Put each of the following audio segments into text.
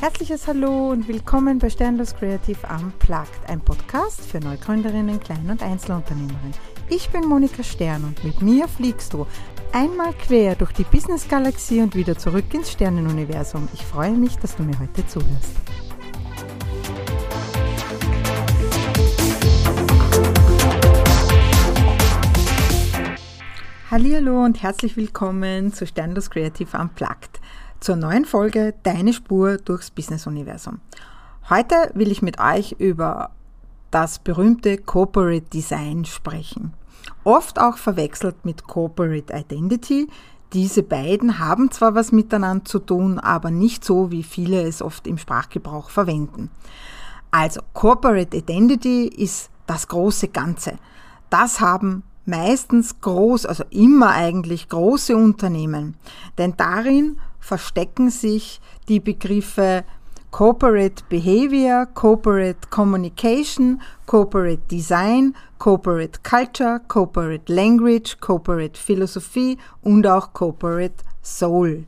Herzliches Hallo und willkommen bei Sternlos Creative Unplugged, ein Podcast für Neugründerinnen, Klein- und Einzelunternehmerinnen. Ich bin Monika Stern und mit mir fliegst du einmal quer durch die Business-Galaxie und wieder zurück ins Sternenuniversum. Ich freue mich, dass du mir heute zuhörst. Hallo und herzlich willkommen zu Sternlos Creative Unplugged zur neuen Folge Deine Spur durchs Business-Universum. Heute will ich mit euch über das berühmte Corporate Design sprechen. Oft auch verwechselt mit Corporate Identity. Diese beiden haben zwar was miteinander zu tun, aber nicht so, wie viele es oft im Sprachgebrauch verwenden. Also Corporate Identity ist das große Ganze. Das haben meistens groß, also immer eigentlich große Unternehmen. Denn darin verstecken sich die Begriffe Corporate Behavior, Corporate Communication, Corporate Design, Corporate Culture, Corporate Language, Corporate Philosophie und auch Corporate Soul.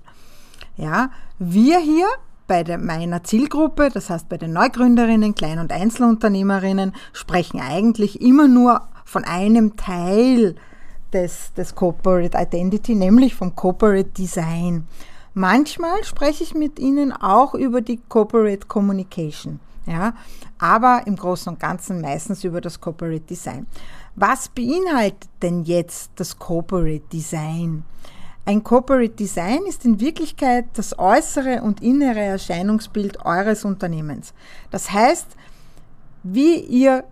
Ja, wir hier bei der, meiner Zielgruppe, das heißt bei den Neugründerinnen, Klein- und Einzelunternehmerinnen, sprechen eigentlich immer nur von einem Teil des, des Corporate Identity, nämlich vom Corporate Design. Manchmal spreche ich mit Ihnen auch über die Corporate Communication, ja, aber im Großen und Ganzen meistens über das Corporate Design. Was beinhaltet denn jetzt das Corporate Design? Ein Corporate Design ist in Wirklichkeit das äußere und innere Erscheinungsbild eures Unternehmens. Das heißt, wie ihr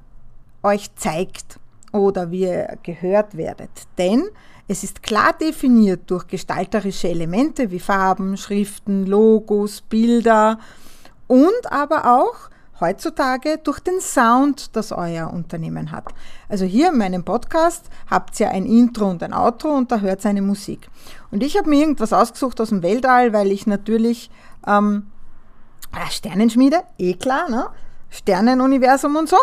euch zeigt oder wie ihr gehört werdet. Denn es ist klar definiert durch gestalterische Elemente wie Farben, Schriften, Logos, Bilder und aber auch heutzutage durch den Sound, das euer Unternehmen hat. Also hier in meinem Podcast habt ihr ein Intro und ein Outro und da hört ihr eine Musik. Und ich habe mir irgendwas ausgesucht aus dem Weltall, weil ich natürlich ähm, ah, Sternenschmiede, eh klar, ne? Sternenuniversum und so.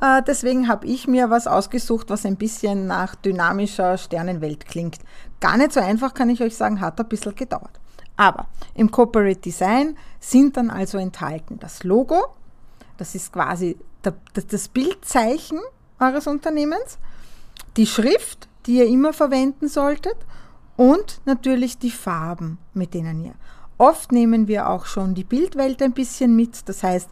Äh, deswegen habe ich mir was ausgesucht, was ein bisschen nach dynamischer Sternenwelt klingt. Gar nicht so einfach, kann ich euch sagen, hat ein bisschen gedauert. Aber im Corporate Design sind dann also enthalten das Logo, das ist quasi das Bildzeichen eures Unternehmens, die Schrift, die ihr immer verwenden solltet und natürlich die Farben, mit denen ihr. Oft nehmen wir auch schon die Bildwelt ein bisschen mit, das heißt,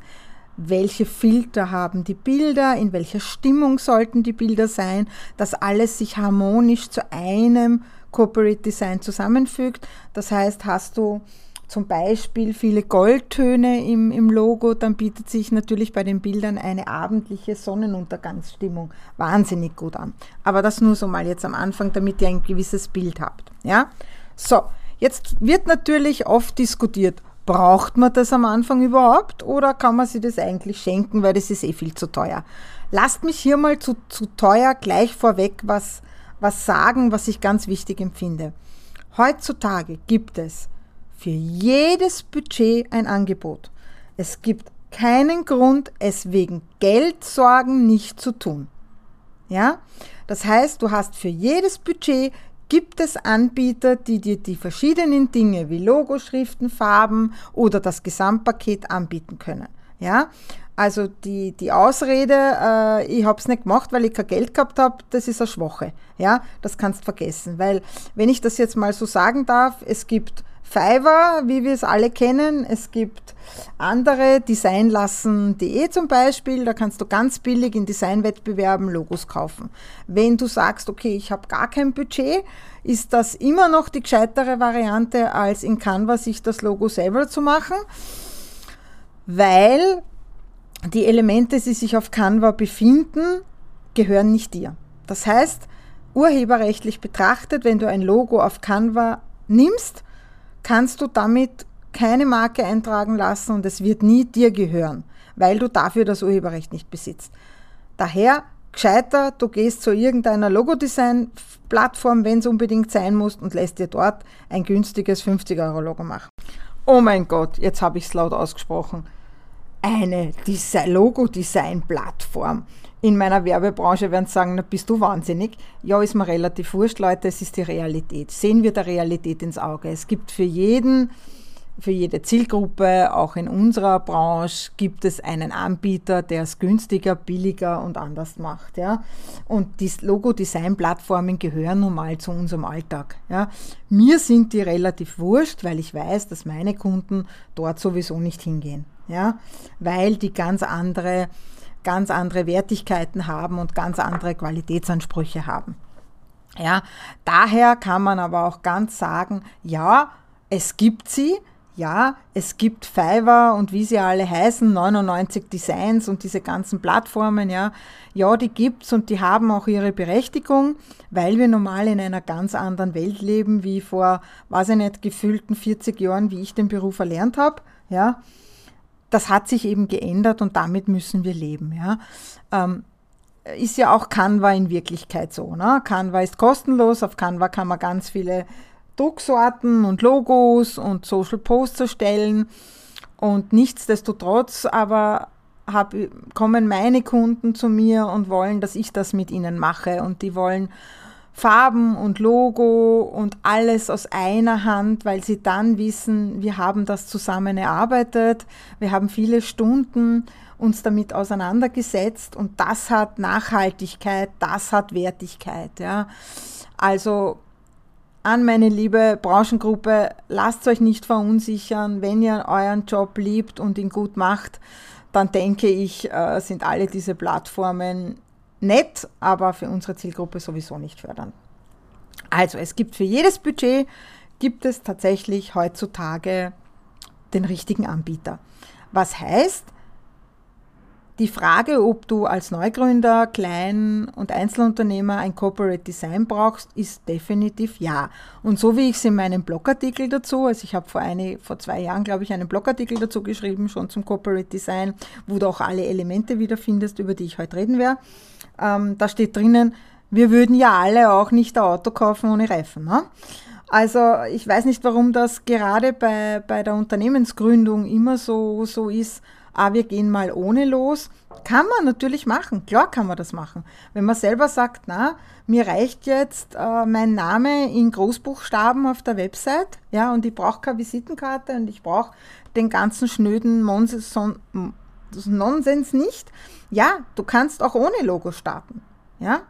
welche Filter haben die Bilder, in welcher Stimmung sollten die Bilder sein, dass alles sich harmonisch zu einem Corporate Design zusammenfügt. Das heißt, hast du zum Beispiel viele Goldtöne im, im Logo, dann bietet sich natürlich bei den Bildern eine abendliche Sonnenuntergangsstimmung wahnsinnig gut an. Aber das nur so mal jetzt am Anfang, damit ihr ein gewisses Bild habt. Ja? So, jetzt wird natürlich oft diskutiert, Braucht man das am Anfang überhaupt oder kann man sich das eigentlich schenken, weil das ist eh viel zu teuer? Lasst mich hier mal zu, zu teuer gleich vorweg was, was sagen, was ich ganz wichtig empfinde. Heutzutage gibt es für jedes Budget ein Angebot. Es gibt keinen Grund, es wegen Geldsorgen nicht zu tun. Ja? Das heißt, du hast für jedes Budget gibt es Anbieter, die dir die verschiedenen Dinge wie Logoschriften, Farben oder das Gesamtpaket anbieten können. Ja, also die, die Ausrede, äh, ich habe es nicht gemacht, weil ich kein Geld gehabt habe, das ist eine Schwache. Ja, das kannst vergessen, weil wenn ich das jetzt mal so sagen darf, es gibt Fiverr, wie wir es alle kennen. Es gibt andere, designlassen.de zum Beispiel. Da kannst du ganz billig in Designwettbewerben Logos kaufen. Wenn du sagst, okay, ich habe gar kein Budget, ist das immer noch die gescheitere Variante, als in Canva sich das Logo selber zu machen, weil die Elemente, die sich auf Canva befinden, gehören nicht dir. Das heißt, urheberrechtlich betrachtet, wenn du ein Logo auf Canva nimmst, kannst du damit keine Marke eintragen lassen und es wird nie dir gehören, weil du dafür das Urheberrecht nicht besitzt. Daher gescheiter, du gehst zu irgendeiner Logodesign-Plattform, wenn es unbedingt sein muss, und lässt dir dort ein günstiges 50-Euro-Logo machen. Oh mein Gott, jetzt habe ich es laut ausgesprochen. Eine Logo-Design-Plattform in meiner Werbebranche werden sagen, na bist du wahnsinnig. Ja, ist mir relativ wurscht, Leute, es ist die Realität. Sehen wir der Realität ins Auge. Es gibt für jeden für jede Zielgruppe, auch in unserer Branche, gibt es einen Anbieter, der es günstiger, billiger und anders macht. Ja? Und die Logo-Design-Plattformen gehören nun mal zu unserem Alltag. Ja? Mir sind die relativ wurscht, weil ich weiß, dass meine Kunden dort sowieso nicht hingehen. Ja? Weil die ganz andere, ganz andere Wertigkeiten haben und ganz andere Qualitätsansprüche haben. Ja, daher kann man aber auch ganz sagen, ja, es gibt sie, ja, es gibt Fiverr und wie sie alle heißen, 99 Designs und diese ganzen Plattformen, ja, ja, die gibt's und die haben auch ihre Berechtigung, weil wir normal in einer ganz anderen Welt leben, wie vor, weiß ich nicht, gefühlten 40 Jahren, wie ich den Beruf erlernt habe, ja. Das hat sich eben geändert und damit müssen wir leben, ja. Ähm, ist ja auch Canva in Wirklichkeit so, ne? Canva ist kostenlos, auf Canva kann man ganz viele Drucksorten und Logos und Social Posts erstellen. Und nichtsdestotrotz aber hab, kommen meine Kunden zu mir und wollen, dass ich das mit ihnen mache. Und die wollen Farben und Logo und alles aus einer Hand, weil sie dann wissen, wir haben das zusammen erarbeitet, wir haben viele Stunden uns damit auseinandergesetzt und das hat Nachhaltigkeit, das hat Wertigkeit. Ja. Also an meine liebe Branchengruppe, lasst euch nicht verunsichern, wenn ihr euren Job liebt und ihn gut macht, dann denke ich, äh, sind alle diese Plattformen nett, aber für unsere Zielgruppe sowieso nicht fördernd. Also es gibt für jedes Budget, gibt es tatsächlich heutzutage den richtigen Anbieter. Was heißt, die Frage, ob du als Neugründer, Klein- und Einzelunternehmer ein Corporate Design brauchst, ist definitiv ja. Und so wie ich es in meinem Blogartikel dazu, also ich habe vor, vor zwei Jahren, glaube ich, einen Blogartikel dazu geschrieben, schon zum Corporate Design, wo du auch alle Elemente wiederfindest, über die ich heute reden werde. Ähm, da steht drinnen, wir würden ja alle auch nicht ein Auto kaufen ohne Reifen. Ne? Also ich weiß nicht, warum das gerade bei, bei der Unternehmensgründung immer so, so ist, ah, wir gehen mal ohne los. Kann man natürlich machen, klar kann man das machen. Wenn man selber sagt, na, mir reicht jetzt äh, mein Name in Großbuchstaben auf der Website, ja, und ich brauche keine Visitenkarte und ich brauche den ganzen schnöden Monsens Nonsens nicht. Ja, du kannst auch ohne Logo starten, ja.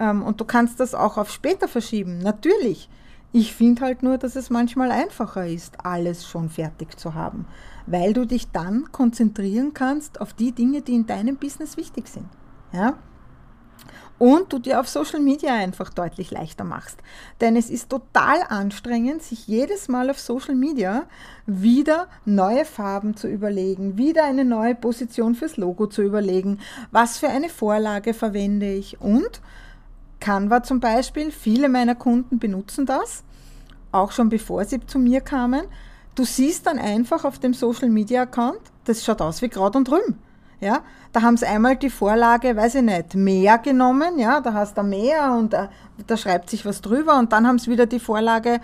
Ähm, und du kannst das auch auf später verschieben, natürlich. Ich finde halt nur, dass es manchmal einfacher ist, alles schon fertig zu haben, weil du dich dann konzentrieren kannst auf die Dinge, die in deinem Business wichtig sind. Ja? Und du dir auf Social Media einfach deutlich leichter machst. Denn es ist total anstrengend, sich jedes Mal auf Social Media wieder neue Farben zu überlegen, wieder eine neue Position fürs Logo zu überlegen, was für eine Vorlage verwende ich und Canva zum Beispiel, viele meiner Kunden benutzen das, auch schon bevor sie zu mir kamen. Du siehst dann einfach auf dem Social Media Account, das schaut aus wie Kraut und Rühm. Ja, da haben sie einmal die Vorlage, weiß ich nicht, Meer genommen, ja, da hast du Meer und äh, da schreibt sich was drüber und dann haben sie wieder die Vorlage,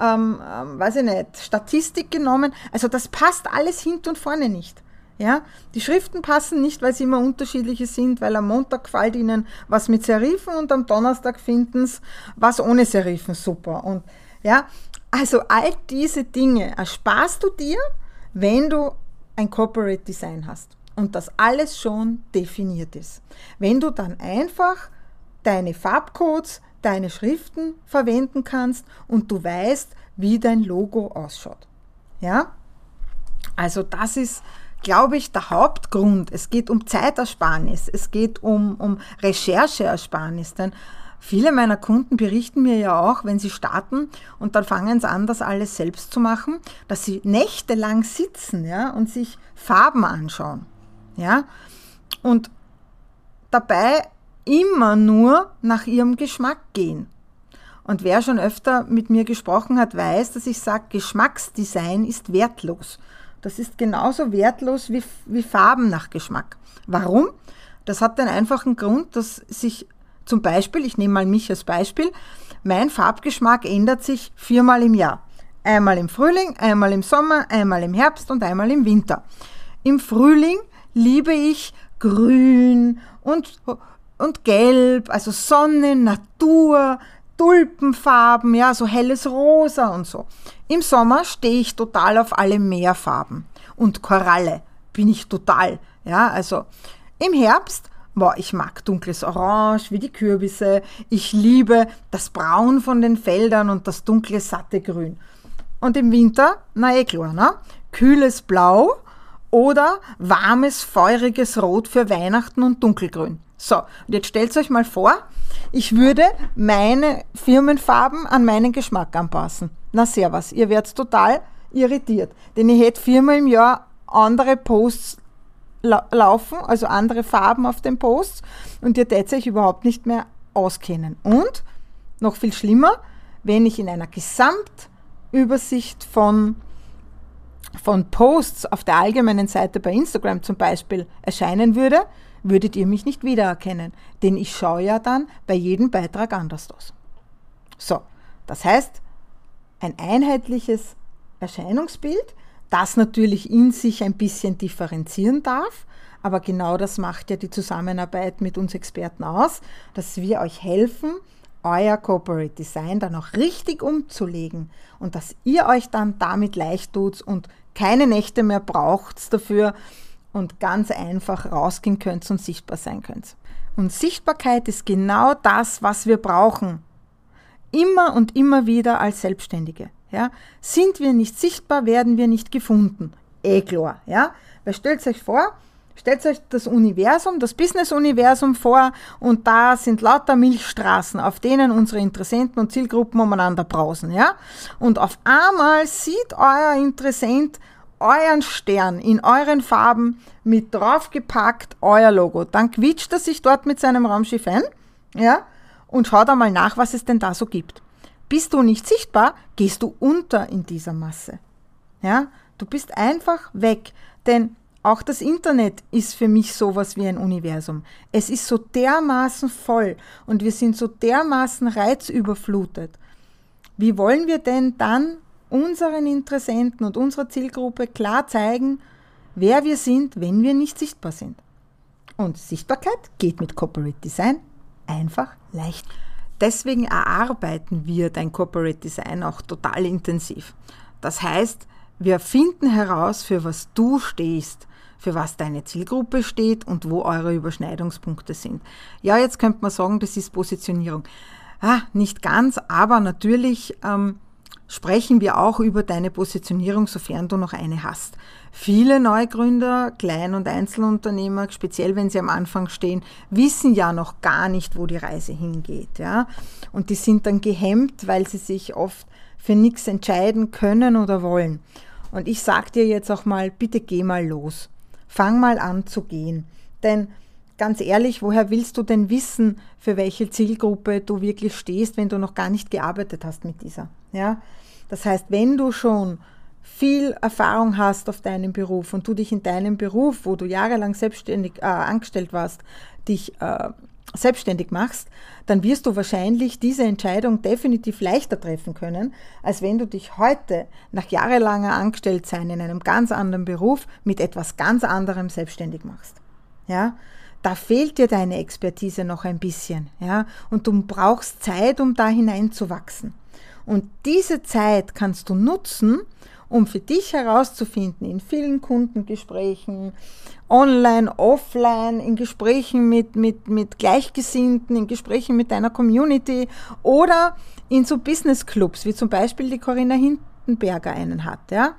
ähm, ähm, weiß ich nicht, Statistik genommen. Also das passt alles hinten und vorne nicht. Ja, die Schriften passen nicht, weil sie immer unterschiedliche sind, weil am Montag gefällt ihnen was mit Serifen und am Donnerstag finden sie was ohne Serifen super. Und ja, also all diese Dinge ersparst du dir, wenn du ein Corporate Design hast und das alles schon definiert ist. Wenn du dann einfach deine Farbcodes, deine Schriften verwenden kannst und du weißt, wie dein Logo ausschaut. Ja? Also das ist glaube ich, der Hauptgrund. Es geht um Zeitersparnis, es geht um, um Rechercheersparnis. Denn viele meiner Kunden berichten mir ja auch, wenn sie starten und dann fangen sie an, das alles selbst zu machen, dass sie nächtelang sitzen ja, und sich Farben anschauen. Ja? Und dabei immer nur nach ihrem Geschmack gehen. Und wer schon öfter mit mir gesprochen hat, weiß, dass ich sage, Geschmacksdesign ist wertlos. Das ist genauso wertlos wie, wie Farben nach Geschmack. Warum? Das hat den einfachen Grund, dass sich zum Beispiel, ich nehme mal mich als Beispiel, mein Farbgeschmack ändert sich viermal im Jahr. Einmal im Frühling, einmal im Sommer, einmal im Herbst und einmal im Winter. Im Frühling liebe ich grün und, und gelb, also Sonne, Natur, Tulpenfarben, ja, so helles Rosa und so. Im Sommer stehe ich total auf alle Meerfarben und Koralle bin ich total, ja, also im Herbst Boah, ich mag dunkles Orange wie die Kürbisse. Ich liebe das Braun von den Feldern und das dunkle, satte Grün. Und im Winter, na eh klar, ne? Kühles Blau oder warmes, feuriges Rot für Weihnachten und Dunkelgrün. So, und jetzt stellt euch mal vor, ich würde meine Firmenfarben an meinen Geschmack anpassen. Na servus, ihr werdet total irritiert, denn ich hätte viermal im Jahr andere Posts la laufen, also andere Farben auf den Posts und ihr tätet sich überhaupt nicht mehr auskennen. Und noch viel schlimmer, wenn ich in einer Gesamtübersicht von, von Posts auf der allgemeinen Seite bei Instagram zum Beispiel erscheinen würde, würdet ihr mich nicht wiedererkennen, denn ich schaue ja dann bei jedem Beitrag anders aus. So, das heißt, ein einheitliches Erscheinungsbild das natürlich in sich ein bisschen differenzieren darf. Aber genau das macht ja die Zusammenarbeit mit uns Experten aus, dass wir euch helfen, euer Corporate Design dann auch richtig umzulegen und dass ihr euch dann damit leicht tut und keine Nächte mehr braucht dafür und ganz einfach rausgehen könnt und sichtbar sein könnt. Und Sichtbarkeit ist genau das, was wir brauchen. Immer und immer wieder als Selbstständige. Ja? Sind wir nicht sichtbar, werden wir nicht gefunden. Eh klar. Ja? Weil stellt euch vor, stellt euch das Universum, das Business-Universum vor und da sind lauter Milchstraßen, auf denen unsere Interessenten und Zielgruppen umeinander brausen. Ja? Und auf einmal sieht euer Interessent euren Stern in euren Farben mit draufgepackt, euer Logo. Dann quietscht er sich dort mit seinem Raumschiff ein ja? und schaut einmal nach, was es denn da so gibt. Bist du nicht sichtbar, gehst du unter in dieser Masse. Ja, du bist einfach weg, denn auch das Internet ist für mich sowas wie ein Universum. Es ist so dermaßen voll und wir sind so dermaßen reizüberflutet. Wie wollen wir denn dann unseren Interessenten und unserer Zielgruppe klar zeigen, wer wir sind, wenn wir nicht sichtbar sind? Und Sichtbarkeit geht mit Corporate Design einfach leicht. Deswegen erarbeiten wir dein Corporate Design auch total intensiv. Das heißt, wir finden heraus, für was du stehst, für was deine Zielgruppe steht und wo eure Überschneidungspunkte sind. Ja, jetzt könnte man sagen, das ist Positionierung. Ah, nicht ganz, aber natürlich ähm, sprechen wir auch über deine Positionierung, sofern du noch eine hast. Viele Neugründer, Klein- und Einzelunternehmer, speziell wenn sie am Anfang stehen, wissen ja noch gar nicht, wo die Reise hingeht. Ja? Und die sind dann gehemmt, weil sie sich oft für nichts entscheiden können oder wollen. Und ich sage dir jetzt auch mal, bitte geh mal los. Fang mal an zu gehen. Denn ganz ehrlich, woher willst du denn wissen, für welche Zielgruppe du wirklich stehst, wenn du noch gar nicht gearbeitet hast mit dieser? Ja? Das heißt, wenn du schon viel Erfahrung hast auf deinem Beruf und du dich in deinem Beruf, wo du jahrelang selbstständig äh, angestellt warst, dich äh, selbstständig machst, dann wirst du wahrscheinlich diese Entscheidung definitiv leichter treffen können, als wenn du dich heute nach jahrelanger Angestelltsein in einem ganz anderen Beruf mit etwas ganz anderem selbstständig machst. Ja, da fehlt dir deine Expertise noch ein bisschen, ja, und du brauchst Zeit, um da hineinzuwachsen. Und diese Zeit kannst du nutzen, um für dich herauszufinden, in vielen Kundengesprächen, online, offline, in Gesprächen mit, mit, mit Gleichgesinnten, in Gesprächen mit deiner Community oder in so Business Clubs, wie zum Beispiel die Corinna Hindenberger einen hat, ja.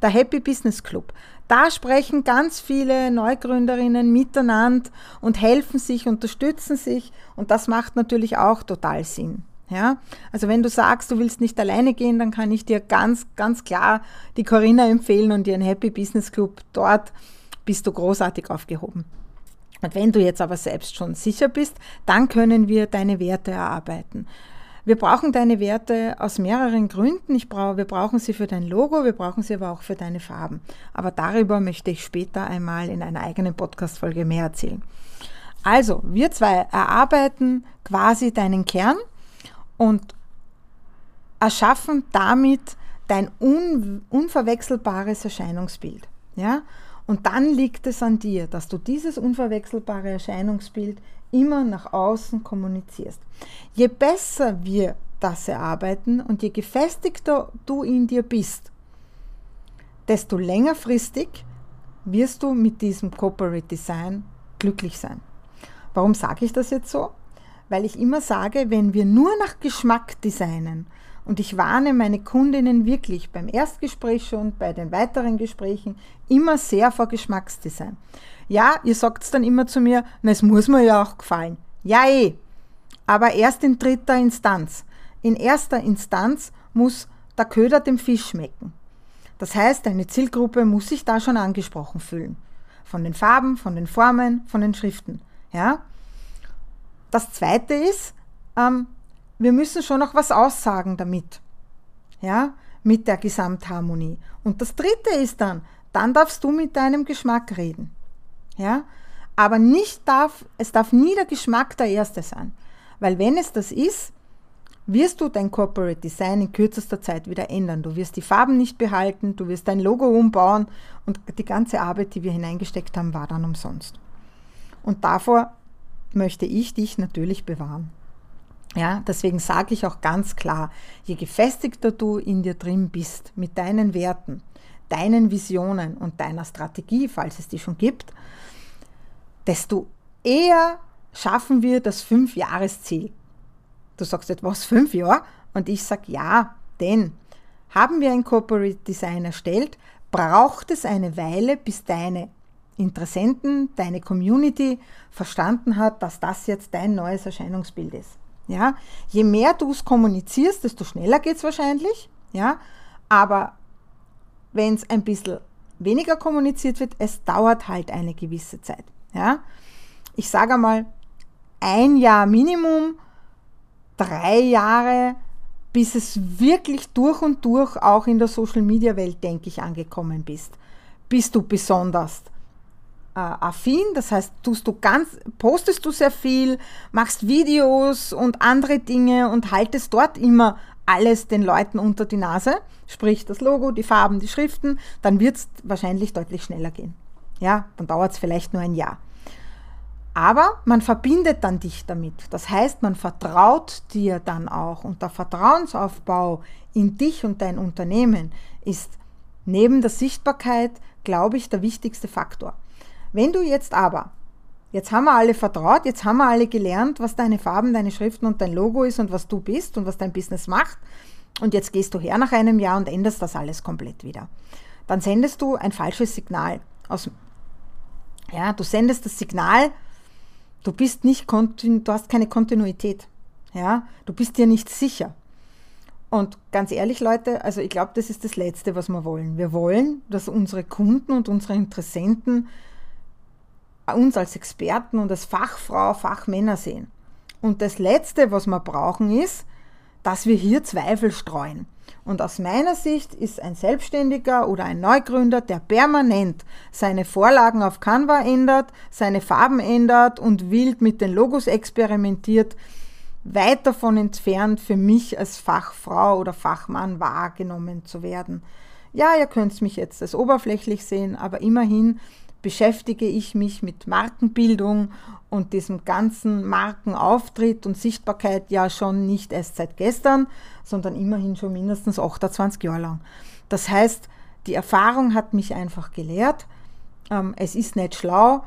Der Happy Business Club. Da sprechen ganz viele Neugründerinnen miteinander und helfen sich, unterstützen sich und das macht natürlich auch total Sinn. Ja, also wenn du sagst, du willst nicht alleine gehen, dann kann ich dir ganz, ganz klar die Corinna empfehlen und ihren Happy Business Club. Dort bist du großartig aufgehoben. Und wenn du jetzt aber selbst schon sicher bist, dann können wir deine Werte erarbeiten. Wir brauchen deine Werte aus mehreren Gründen. Ich brauche, wir brauchen sie für dein Logo, wir brauchen sie aber auch für deine Farben. Aber darüber möchte ich später einmal in einer eigenen Podcast-Folge mehr erzählen. Also, wir zwei erarbeiten quasi deinen Kern und erschaffen damit dein un unverwechselbares Erscheinungsbild. Ja? Und dann liegt es an dir, dass du dieses unverwechselbare Erscheinungsbild immer nach außen kommunizierst. Je besser wir das erarbeiten und je gefestigter du in dir bist, desto längerfristig wirst du mit diesem Corporate Design glücklich sein. Warum sage ich das jetzt so? Weil ich immer sage, wenn wir nur nach Geschmack designen, und ich warne meine Kundinnen wirklich beim Erstgespräch schon, bei den weiteren Gesprächen, immer sehr vor Geschmacksdesign. Ja, ihr sagt dann immer zu mir, na, es muss mir ja auch gefallen. Ja, eh. Aber erst in dritter Instanz. In erster Instanz muss der Köder dem Fisch schmecken. Das heißt, deine Zielgruppe muss sich da schon angesprochen fühlen. Von den Farben, von den Formen, von den Schriften. Ja? Das zweite ist, ähm, wir müssen schon noch was aussagen damit. Ja, mit der Gesamtharmonie. Und das dritte ist dann, dann darfst du mit deinem Geschmack reden. Ja, aber nicht darf, es darf nie der Geschmack der erste sein. Weil wenn es das ist, wirst du dein Corporate Design in kürzester Zeit wieder ändern. Du wirst die Farben nicht behalten, du wirst dein Logo umbauen und die ganze Arbeit, die wir hineingesteckt haben, war dann umsonst. Und davor möchte ich dich natürlich bewahren. Ja, deswegen sage ich auch ganz klar, je gefestigter du in dir drin bist mit deinen Werten, deinen Visionen und deiner Strategie, falls es die schon gibt, desto eher schaffen wir das Fünf-Jahres-Ziel. Du sagst etwas, fünf Jahre? Und ich sage ja, denn haben wir ein Corporate Design erstellt, braucht es eine Weile, bis deine Interessenten, deine Community verstanden hat, dass das jetzt dein neues Erscheinungsbild ist. Ja? Je mehr du es kommunizierst, desto schneller geht es wahrscheinlich. Ja? Aber wenn es ein bisschen weniger kommuniziert wird, es dauert halt eine gewisse Zeit. Ja? Ich sage einmal, ein Jahr Minimum, drei Jahre, bis es wirklich durch und durch auch in der Social-Media-Welt, denke ich, angekommen bist. Bist du besonders affin, das heißt, tust du ganz, postest du sehr viel, machst Videos und andere Dinge und haltest dort immer alles den Leuten unter die Nase, sprich das Logo, die Farben, die Schriften, dann wird es wahrscheinlich deutlich schneller gehen. Ja, dann dauert es vielleicht nur ein Jahr. Aber man verbindet dann dich damit. Das heißt, man vertraut dir dann auch. Und der Vertrauensaufbau in dich und dein Unternehmen ist neben der Sichtbarkeit, glaube ich, der wichtigste Faktor. Wenn du jetzt aber, jetzt haben wir alle vertraut, jetzt haben wir alle gelernt, was deine Farben, deine Schriften und dein Logo ist und was du bist und was dein Business macht, und jetzt gehst du her nach einem Jahr und änderst das alles komplett wieder, dann sendest du ein falsches Signal aus. Ja, du sendest das Signal, du bist nicht, du hast keine Kontinuität. Ja, du bist dir nicht sicher. Und ganz ehrlich, Leute, also ich glaube, das ist das Letzte, was wir wollen. Wir wollen, dass unsere Kunden und unsere Interessenten uns als Experten und als Fachfrau, Fachmänner sehen. Und das Letzte, was wir brauchen, ist, dass wir hier Zweifel streuen. Und aus meiner Sicht ist ein Selbstständiger oder ein Neugründer, der permanent seine Vorlagen auf Canva ändert, seine Farben ändert und wild mit den Logos experimentiert, weit davon entfernt, für mich als Fachfrau oder Fachmann wahrgenommen zu werden. Ja, ihr könnt mich jetzt als oberflächlich sehen, aber immerhin beschäftige ich mich mit Markenbildung und diesem ganzen Markenauftritt und Sichtbarkeit ja schon nicht erst seit gestern, sondern immerhin schon mindestens 28 Jahre lang. Das heißt, die Erfahrung hat mich einfach gelehrt, ähm, es ist nicht schlau,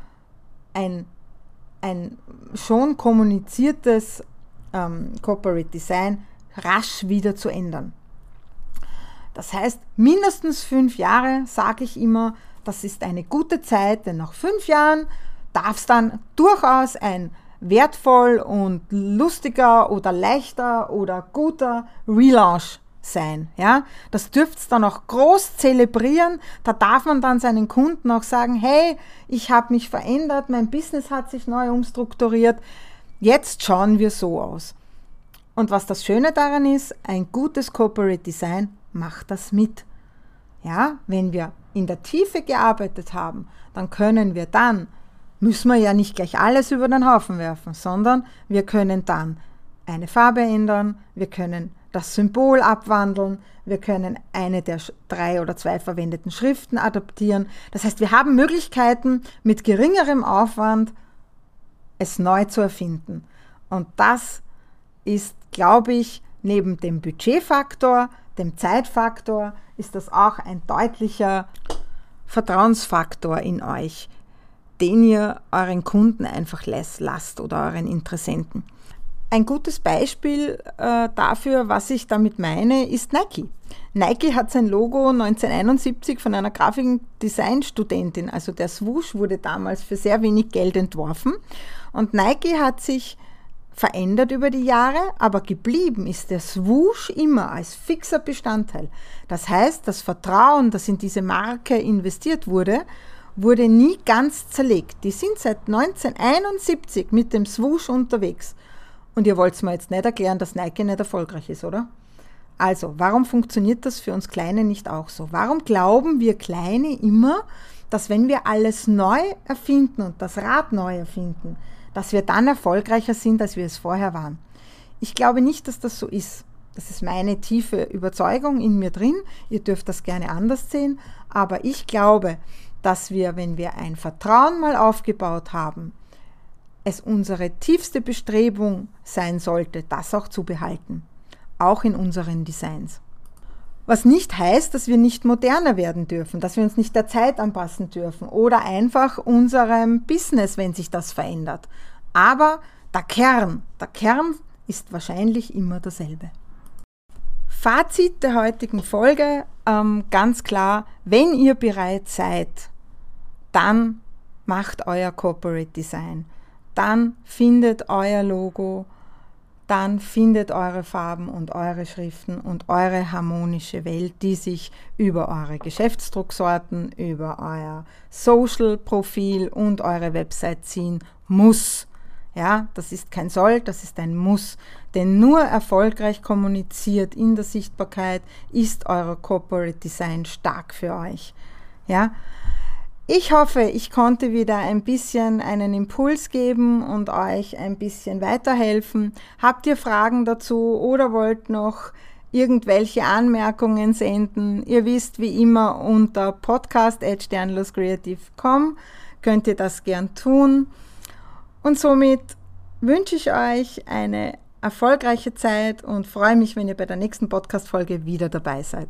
ein, ein schon kommuniziertes ähm, Corporate Design rasch wieder zu ändern. Das heißt, mindestens fünf Jahre, sage ich immer, das ist eine gute Zeit, denn nach fünf Jahren darf es dann durchaus ein wertvoll und lustiger oder leichter oder guter Relaunch sein. Ja? Das dürft ihr dann auch groß zelebrieren. Da darf man dann seinen Kunden auch sagen, hey, ich habe mich verändert, mein Business hat sich neu umstrukturiert. Jetzt schauen wir so aus. Und was das Schöne daran ist, ein gutes Corporate Design macht das mit. Ja, wenn wir in der Tiefe gearbeitet haben, dann können wir dann, müssen wir ja nicht gleich alles über den Haufen werfen, sondern wir können dann eine Farbe ändern, wir können das Symbol abwandeln, wir können eine der drei oder zwei verwendeten Schriften adaptieren. Das heißt, wir haben Möglichkeiten, mit geringerem Aufwand es neu zu erfinden. Und das ist, glaube ich, neben dem Budgetfaktor, dem Zeitfaktor, ist das auch ein deutlicher Vertrauensfaktor in euch, den ihr euren Kunden einfach lasst oder euren Interessenten. Ein gutes Beispiel äh, dafür, was ich damit meine, ist Nike. Nike hat sein Logo 1971 von einer Grafikdesign-Studentin, also der Swoosh wurde damals für sehr wenig Geld entworfen. Und Nike hat sich verändert über die Jahre, aber geblieben ist der Swoosh immer als fixer Bestandteil. Das heißt, das Vertrauen, das in diese Marke investiert wurde, wurde nie ganz zerlegt. Die sind seit 1971 mit dem Swoosh unterwegs. Und ihr wollt mir jetzt nicht erklären, dass Nike nicht erfolgreich ist, oder? Also, warum funktioniert das für uns Kleine nicht auch so? Warum glauben wir Kleine immer, dass wenn wir alles neu erfinden und das Rad neu erfinden, dass wir dann erfolgreicher sind, als wir es vorher waren? Ich glaube nicht, dass das so ist. Das ist meine tiefe Überzeugung in mir drin. Ihr dürft das gerne anders sehen. Aber ich glaube, dass wir, wenn wir ein Vertrauen mal aufgebaut haben, es unsere tiefste Bestrebung sein sollte, das auch zu behalten, auch in unseren Designs. Was nicht heißt, dass wir nicht moderner werden dürfen, dass wir uns nicht der Zeit anpassen dürfen oder einfach unserem Business, wenn sich das verändert. Aber der Kern, der Kern ist wahrscheinlich immer derselbe. Fazit der heutigen Folge, ähm, ganz klar, wenn ihr bereit seid, dann macht euer Corporate Design dann findet euer Logo, dann findet eure Farben und eure Schriften und eure harmonische Welt, die sich über eure Geschäftsdrucksorten, über euer Social-Profil und eure Website ziehen muss. Ja, das ist kein Soll, das ist ein Muss. Denn nur erfolgreich kommuniziert in der Sichtbarkeit ist euer Corporate Design stark für euch. Ja, ich hoffe, ich konnte wieder ein bisschen einen Impuls geben und euch ein bisschen weiterhelfen. Habt ihr Fragen dazu oder wollt noch irgendwelche Anmerkungen senden? Ihr wisst wie immer unter podcast.sternloscreative.com könnt ihr das gern tun. Und somit wünsche ich euch eine erfolgreiche Zeit und freue mich, wenn ihr bei der nächsten Podcast-Folge wieder dabei seid.